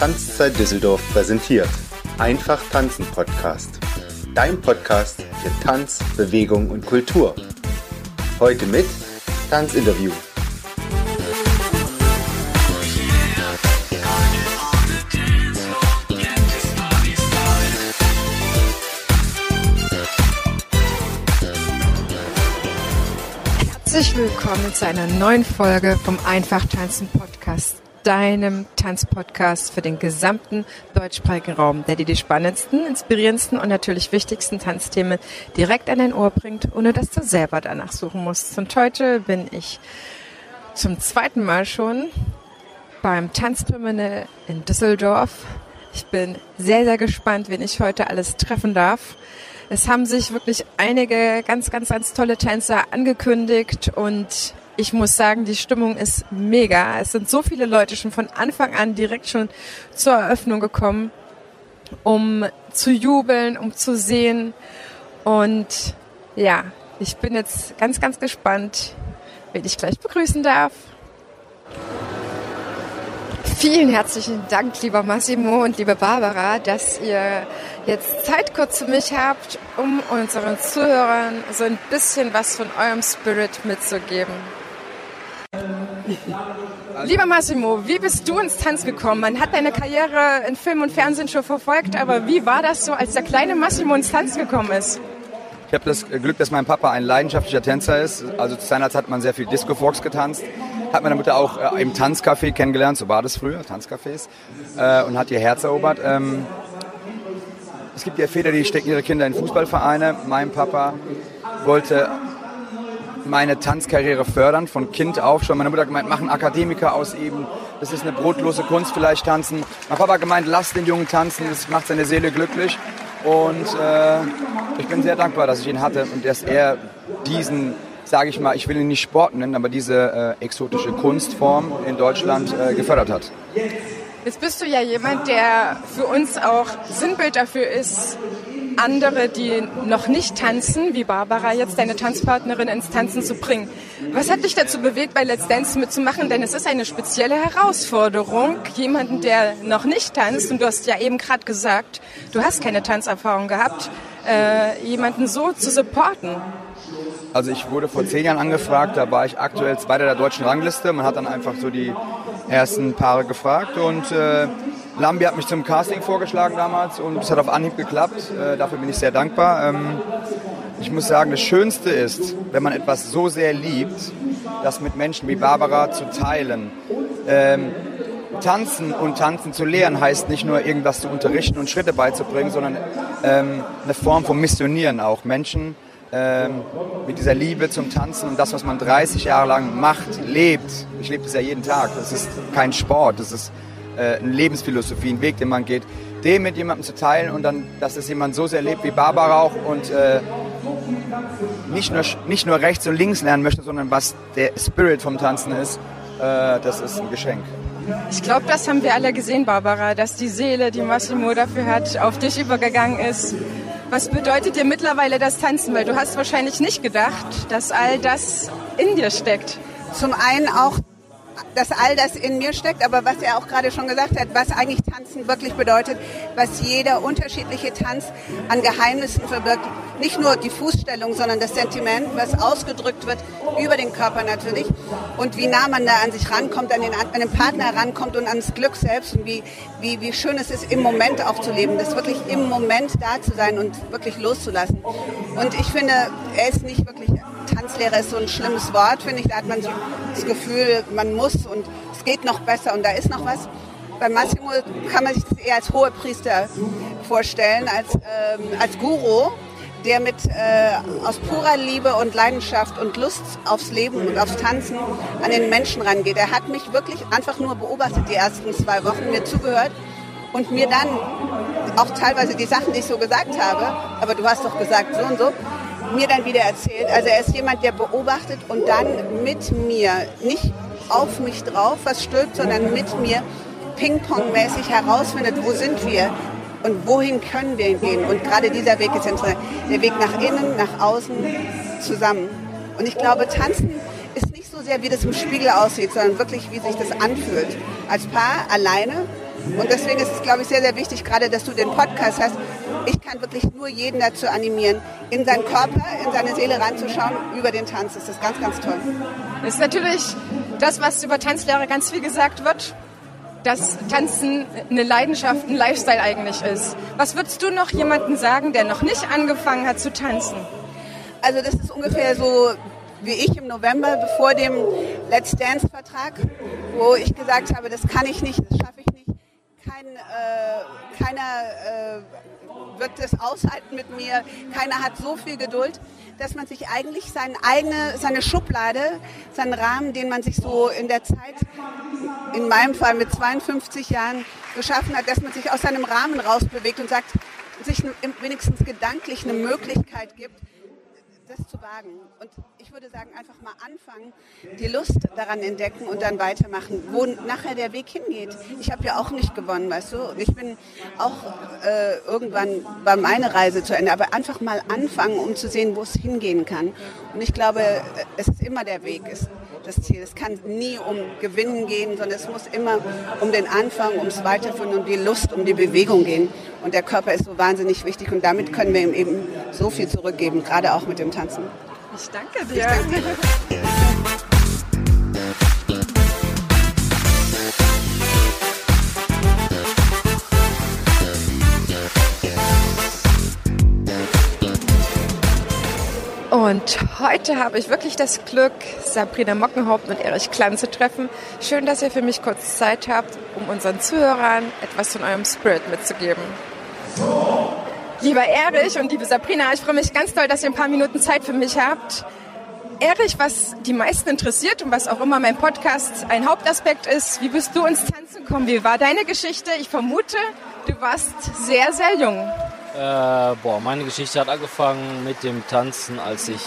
Tanzzeit Düsseldorf präsentiert. Einfach tanzen Podcast. Dein Podcast für Tanz, Bewegung und Kultur. Heute mit Tanzinterview. Herzlich willkommen zu einer neuen Folge vom Einfach Tanzen Podcast, deinem Tanzpodcast für den gesamten deutschsprachigen Raum, der dir die spannendsten, inspirierendsten und natürlich wichtigsten Tanzthemen direkt an dein Ohr bringt, ohne dass du selber danach suchen musst. Und heute bin ich zum zweiten Mal schon beim Tanzterminal in Düsseldorf. Ich bin sehr, sehr gespannt, wen ich heute alles treffen darf. Es haben sich wirklich einige ganz, ganz, ganz tolle Tänzer angekündigt und ich muss sagen, die Stimmung ist mega. Es sind so viele Leute schon von Anfang an direkt schon zur Eröffnung gekommen, um zu jubeln, um zu sehen. Und ja, ich bin jetzt ganz, ganz gespannt, wen ich gleich begrüßen darf. Vielen herzlichen Dank, lieber Massimo und liebe Barbara, dass ihr jetzt Zeit kurz für mich habt, um unseren Zuhörern so ein bisschen was von eurem Spirit mitzugeben. Lieber Massimo, wie bist du ins Tanz gekommen? Man hat deine Karriere in Film und Fernsehen schon verfolgt, aber wie war das so, als der kleine Massimo ins Tanz gekommen ist? Ich habe das Glück, dass mein Papa ein leidenschaftlicher Tänzer ist. Also zu seiner Zeit hat man sehr viel Disco Fox getanzt. Hat meine Mutter auch äh, im Tanzcafé kennengelernt, so war das früher, Tanzcafés, äh, und hat ihr Herz erobert. Ähm, es gibt ja Väter, die stecken ihre Kinder in Fußballvereine. Mein Papa wollte meine Tanzkarriere fördern, von Kind auf schon. Meine Mutter gemeint, mach einen Akademiker aus eben. Das ist eine brotlose Kunst, vielleicht tanzen. Mein Papa gemeint, lass den Jungen tanzen, das macht seine Seele glücklich. Und äh, ich bin sehr dankbar, dass ich ihn hatte und dass er diesen, sage ich mal, ich will ihn nicht Sport nennen, aber diese äh, exotische Kunstform in Deutschland äh, gefördert hat. Jetzt bist du ja jemand, der für uns auch Sinnbild dafür ist, andere, die noch nicht tanzen, wie Barbara jetzt, deine Tanzpartnerin ins Tanzen zu bringen. Was hat dich dazu bewegt, bei Let's Dance mitzumachen? Denn es ist eine spezielle Herausforderung, jemanden, der noch nicht tanzt, und du hast ja eben gerade gesagt, du hast keine Tanzerfahrung gehabt, äh, jemanden so zu supporten. Also ich wurde vor zehn Jahren angefragt, da war ich aktuell Zweiter der deutschen Rangliste. Man hat dann einfach so die ersten Paare gefragt und äh, Lambi hat mich zum Casting vorgeschlagen damals und es hat auf Anhieb geklappt. Äh, dafür bin ich sehr dankbar. Ähm, ich muss sagen, das Schönste ist, wenn man etwas so sehr liebt, das mit Menschen wie Barbara zu teilen. Ähm, tanzen und tanzen zu lehren heißt nicht nur irgendwas zu unterrichten und Schritte beizubringen, sondern ähm, eine Form von Missionieren auch. Menschen ähm, mit dieser Liebe zum Tanzen und das, was man 30 Jahre lang macht, lebt. Ich lebe das ja jeden Tag. Das ist kein Sport, das ist äh, eine Lebensphilosophie, ein Weg, den man geht. Den mit jemandem zu teilen und dann, dass es jemand so sehr lebt wie Barbara auch und äh, nicht, nur, nicht nur rechts und links lernen möchte, sondern was der Spirit vom Tanzen ist, äh, das ist ein Geschenk. Ich glaube, das haben wir alle gesehen, Barbara, dass die Seele, die Massimo dafür hat, auf dich übergegangen ist. Was bedeutet dir mittlerweile das Tanzen? Weil du hast wahrscheinlich nicht gedacht, dass all das in dir steckt. Zum einen auch dass all das in mir steckt, aber was er auch gerade schon gesagt hat, was eigentlich Tanzen wirklich bedeutet, was jeder unterschiedliche Tanz an Geheimnissen verbirgt. Nicht nur die Fußstellung, sondern das Sentiment, was ausgedrückt wird über den Körper natürlich und wie nah man da an sich rankommt, an den, an den Partner rankommt und ans Glück selbst und wie, wie, wie schön es ist, im Moment auch zu leben, das wirklich im Moment da zu sein und wirklich loszulassen. Und ich finde, er ist nicht wirklich Tanzlehrer ist so ein schlimmes Wort, finde ich. Da hat man so das Gefühl, man muss und es geht noch besser und da ist noch was. Bei Massimo kann man sich das eher als Hohepriester vorstellen, als, ähm, als Guru, der mit äh, aus purer Liebe und Leidenschaft und Lust aufs Leben und aufs Tanzen an den Menschen rangeht. Er hat mich wirklich einfach nur beobachtet die ersten zwei Wochen, mir zugehört und mir dann auch teilweise die Sachen, die ich so gesagt habe, aber du hast doch gesagt so und so, mir dann wieder erzählt. Also er ist jemand, der beobachtet und dann mit mir, nicht auf mich drauf was stülpt, sondern mit mir Ping-Pong-mäßig herausfindet, wo sind wir und wohin können wir gehen. Und gerade dieser Weg ist interessant. Der Weg nach innen, nach außen, zusammen. Und ich glaube, Tanzen ist nicht so sehr, wie das im Spiegel aussieht, sondern wirklich, wie sich das anfühlt. Als Paar, alleine Und deswegen ist es, glaube ich, sehr, sehr wichtig, gerade, dass du den Podcast hast. Ich kann wirklich nur jeden dazu animieren, in seinen Körper, in seine Seele reinzuschauen über den Tanz. Das ist ganz, ganz toll. Das ist natürlich das, was über Tanzlehre ganz viel gesagt wird dass Tanzen eine Leidenschaft, ein Lifestyle eigentlich ist. Was würdest du noch jemandem sagen, der noch nicht angefangen hat zu tanzen? Also das ist ungefähr so wie ich im November vor dem Let's Dance Vertrag, wo ich gesagt habe, das kann ich nicht, das schaffe ich nicht. Kein, äh, keiner äh, wird das aushalten mit mir. Keiner hat so viel Geduld, dass man sich eigentlich seine eigene, seine Schublade, seinen Rahmen, den man sich so in der Zeit, in meinem Fall mit 52 Jahren geschaffen hat, dass man sich aus seinem Rahmen rausbewegt und sagt, sich wenigstens gedanklich eine Möglichkeit gibt, das zu wagen. Und ich würde sagen, einfach mal anfangen, die Lust daran entdecken und dann weitermachen, wo nachher der Weg hingeht. Ich habe ja auch nicht gewonnen, weißt du. Ich bin auch äh, irgendwann war meine Reise zu Ende, aber einfach mal anfangen, um zu sehen, wo es hingehen kann. Und ich glaube, es ist immer der Weg, ist das Ziel. Es kann nie um Gewinnen gehen, sondern es muss immer um den Anfang, ums Weiterführen, um die Lust, um die Bewegung gehen. Und der Körper ist so wahnsinnig wichtig und damit können wir ihm eben so viel zurückgeben, gerade auch mit dem Tanzen. Ich danke dir. Ich danke. Und heute habe ich wirklich das Glück, Sabrina Mockenhaupt und Erich Klan zu treffen. Schön, dass ihr für mich kurz Zeit habt, um unseren Zuhörern etwas von eurem Spirit mitzugeben. Lieber Erich und liebe Sabrina, ich freue mich ganz doll, dass ihr ein paar Minuten Zeit für mich habt. Erich, was die meisten interessiert und was auch immer mein Podcast ein Hauptaspekt ist, wie bist du ins Tanzen gekommen? Wie war deine Geschichte? Ich vermute, du warst sehr, sehr jung. Äh, boah, meine Geschichte hat angefangen mit dem Tanzen, als ich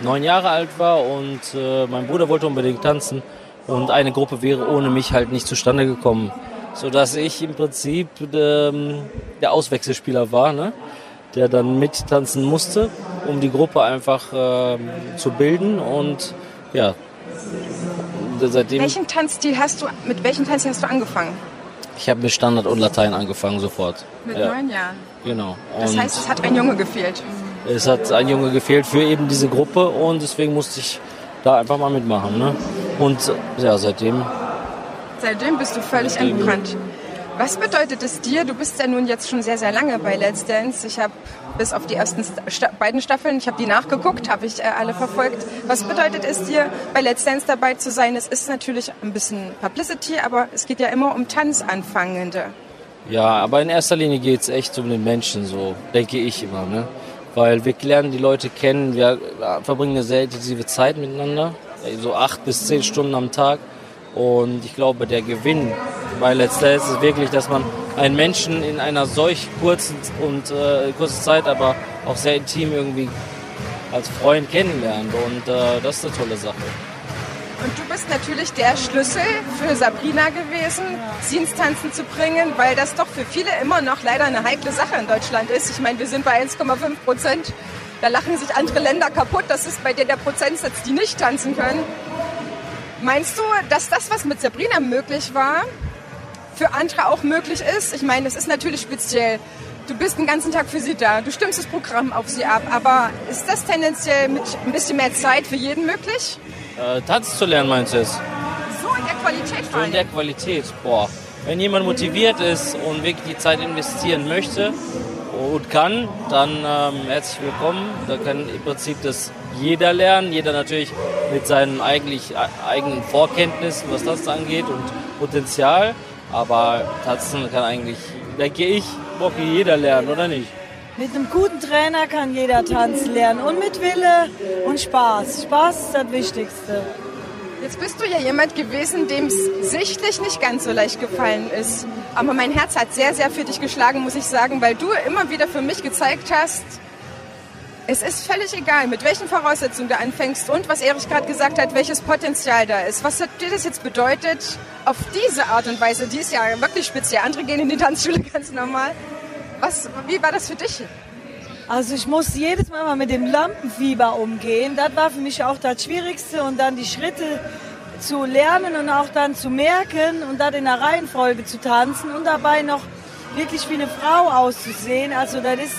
neun Jahre alt war und äh, mein Bruder wollte unbedingt tanzen und eine Gruppe wäre ohne mich halt nicht zustande gekommen sodass ich im Prinzip ähm, der Auswechselspieler war, ne? der dann mittanzen musste, um die Gruppe einfach ähm, zu bilden und ja. Seitdem welchen Tanzstil hast du, mit welchem Tanzstil hast du angefangen? Ich habe mit Standard und Latein angefangen sofort. Mit ja. neun Jahren? Genau. Das und heißt, es hat ein Junge gefehlt? Es hat ein Junge gefehlt für eben diese Gruppe und deswegen musste ich da einfach mal mitmachen. Ne? Und ja, seitdem Seitdem bist du völlig Seitdem. entbrannt. Was bedeutet es dir? Du bist ja nun jetzt schon sehr, sehr lange bei Let's Dance. Ich habe bis auf die ersten Sta beiden Staffeln, ich habe die nachgeguckt, habe ich äh, alle verfolgt. Was bedeutet es dir, bei Let's Dance dabei zu sein? Es ist natürlich ein bisschen Publicity, aber es geht ja immer um Tanzanfangende. Ja, aber in erster Linie geht es echt um den Menschen, so denke ich immer. Ne? Weil wir lernen die Leute kennen, wir verbringen eine sehr intensive Zeit miteinander, so acht bis zehn Stunden am Tag. Und ich glaube, der Gewinn bei Let's Dance ist wirklich, dass man einen Menschen in einer solch kurzen und äh, kurzen Zeit, aber auch sehr intim irgendwie als Freund kennenlernt. Und äh, das ist eine tolle Sache. Und du bist natürlich der Schlüssel für Sabrina gewesen, sie ins Tanzen zu bringen, weil das doch für viele immer noch leider eine heikle Sache in Deutschland ist. Ich meine, wir sind bei 1,5 Prozent. Da lachen sich andere Länder kaputt. Das ist bei dir der Prozentsatz, die nicht tanzen können. Meinst du, dass das, was mit Sabrina möglich war, für andere auch möglich ist? Ich meine, es ist natürlich speziell. Du bist den ganzen Tag für sie da, du stimmst das Programm auf sie ab, aber ist das tendenziell mit ein bisschen mehr Zeit für jeden möglich? Äh, Tanz zu lernen, meinst du es? So in der Qualität So in der Qualität, boah. Wenn jemand motiviert ist und wirklich die Zeit investieren möchte und kann, dann ähm, herzlich willkommen. Da kann im Prinzip das jeder lernen, jeder natürlich mit seinen eigentlich äh, eigenen Vorkenntnissen, was das angeht und Potenzial. Aber tanzen kann eigentlich, denke ich, Bocki jeder lernen, oder nicht? Mit einem guten Trainer kann jeder tanzen lernen und mit Wille und Spaß. Spaß ist das Wichtigste. Jetzt bist du ja jemand gewesen, dem es sichtlich nicht ganz so leicht gefallen ist. Aber mein Herz hat sehr, sehr für dich geschlagen, muss ich sagen, weil du immer wieder für mich gezeigt hast, es ist völlig egal, mit welchen Voraussetzungen du anfängst und was Erich gerade gesagt hat, welches Potenzial da ist. Was hat dir das jetzt bedeutet, auf diese Art und Weise, die ist ja wirklich speziell, andere gehen in die Tanzschule ganz normal. Was, wie war das für dich? Also ich muss jedes Mal mal mit dem Lampenfieber umgehen. Das war für mich auch das Schwierigste und dann die Schritte zu lernen und auch dann zu merken und dann in der Reihenfolge zu tanzen und dabei noch wirklich wie eine Frau auszusehen. Also das ist,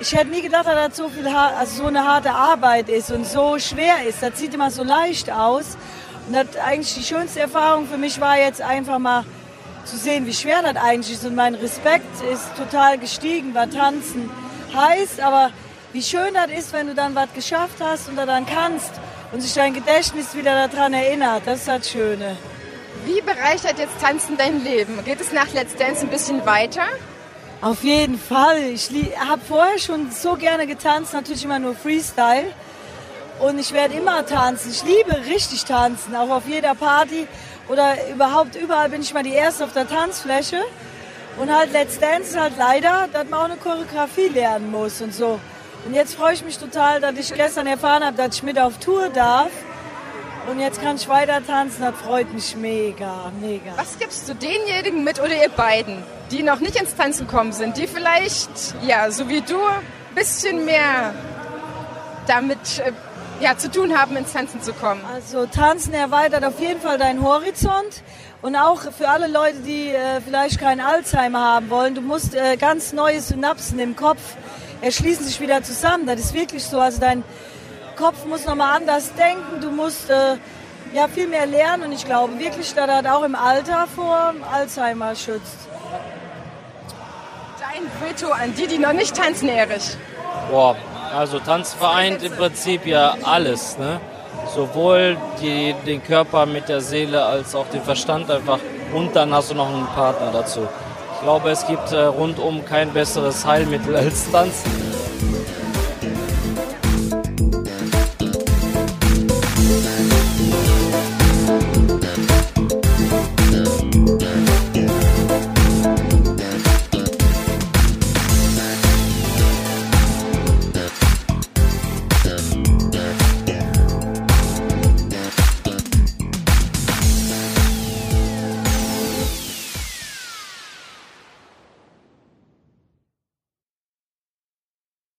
ich hätte nie gedacht, dass das so viel, also so eine harte Arbeit ist und so schwer ist. Das sieht immer so leicht aus. Und das eigentlich die schönste Erfahrung für mich war jetzt einfach mal zu sehen, wie schwer das eigentlich ist. Und mein Respekt ist total gestiegen, was Tanzen heißt. Aber wie schön das ist, wenn du dann was geschafft hast und dann kannst und sich dein Gedächtnis wieder daran erinnert. Das ist das Schöne. Wie bereichert jetzt Tanzen dein Leben? Geht es nach Let's Dance ein bisschen weiter? Auf jeden Fall. Ich habe vorher schon so gerne getanzt, natürlich immer nur Freestyle. Und ich werde immer tanzen. Ich liebe richtig tanzen, auch auf jeder Party oder überhaupt überall bin ich mal die Erste auf der Tanzfläche. Und halt Let's Dance ist halt leider, dass man auch eine Choreografie lernen muss und so. Und jetzt freue ich mich total, dass ich gestern erfahren habe, dass ich mit auf Tour darf. Und jetzt kann ich weiter tanzen, das freut mich mega, mega. Was gibst du denjenigen mit oder ihr beiden, die noch nicht ins Tanzen gekommen sind, die vielleicht, ja, so wie du, ein bisschen mehr damit äh, ja, zu tun haben, ins Tanzen zu kommen? Also Tanzen erweitert auf jeden Fall deinen Horizont. Und auch für alle Leute, die äh, vielleicht keinen Alzheimer haben wollen, du musst äh, ganz neue Synapsen im Kopf erschließen sich wieder zusammen. Das ist wirklich so. Also dein Kopf muss nochmal anders denken. Du musst äh, ja viel mehr lernen. Und ich glaube wirklich, dass das auch im Alter vor Alzheimer schützt. Dein Veto an die, die noch nicht tanzen, Erich. Boah, also Tanz vereint im Prinzip ja alles. Ne? Sowohl die, den Körper mit der Seele als auch den Verstand einfach. Und dann hast du noch einen Partner dazu. Ich glaube, es gibt äh, rundum kein besseres Heilmittel als Tanzen.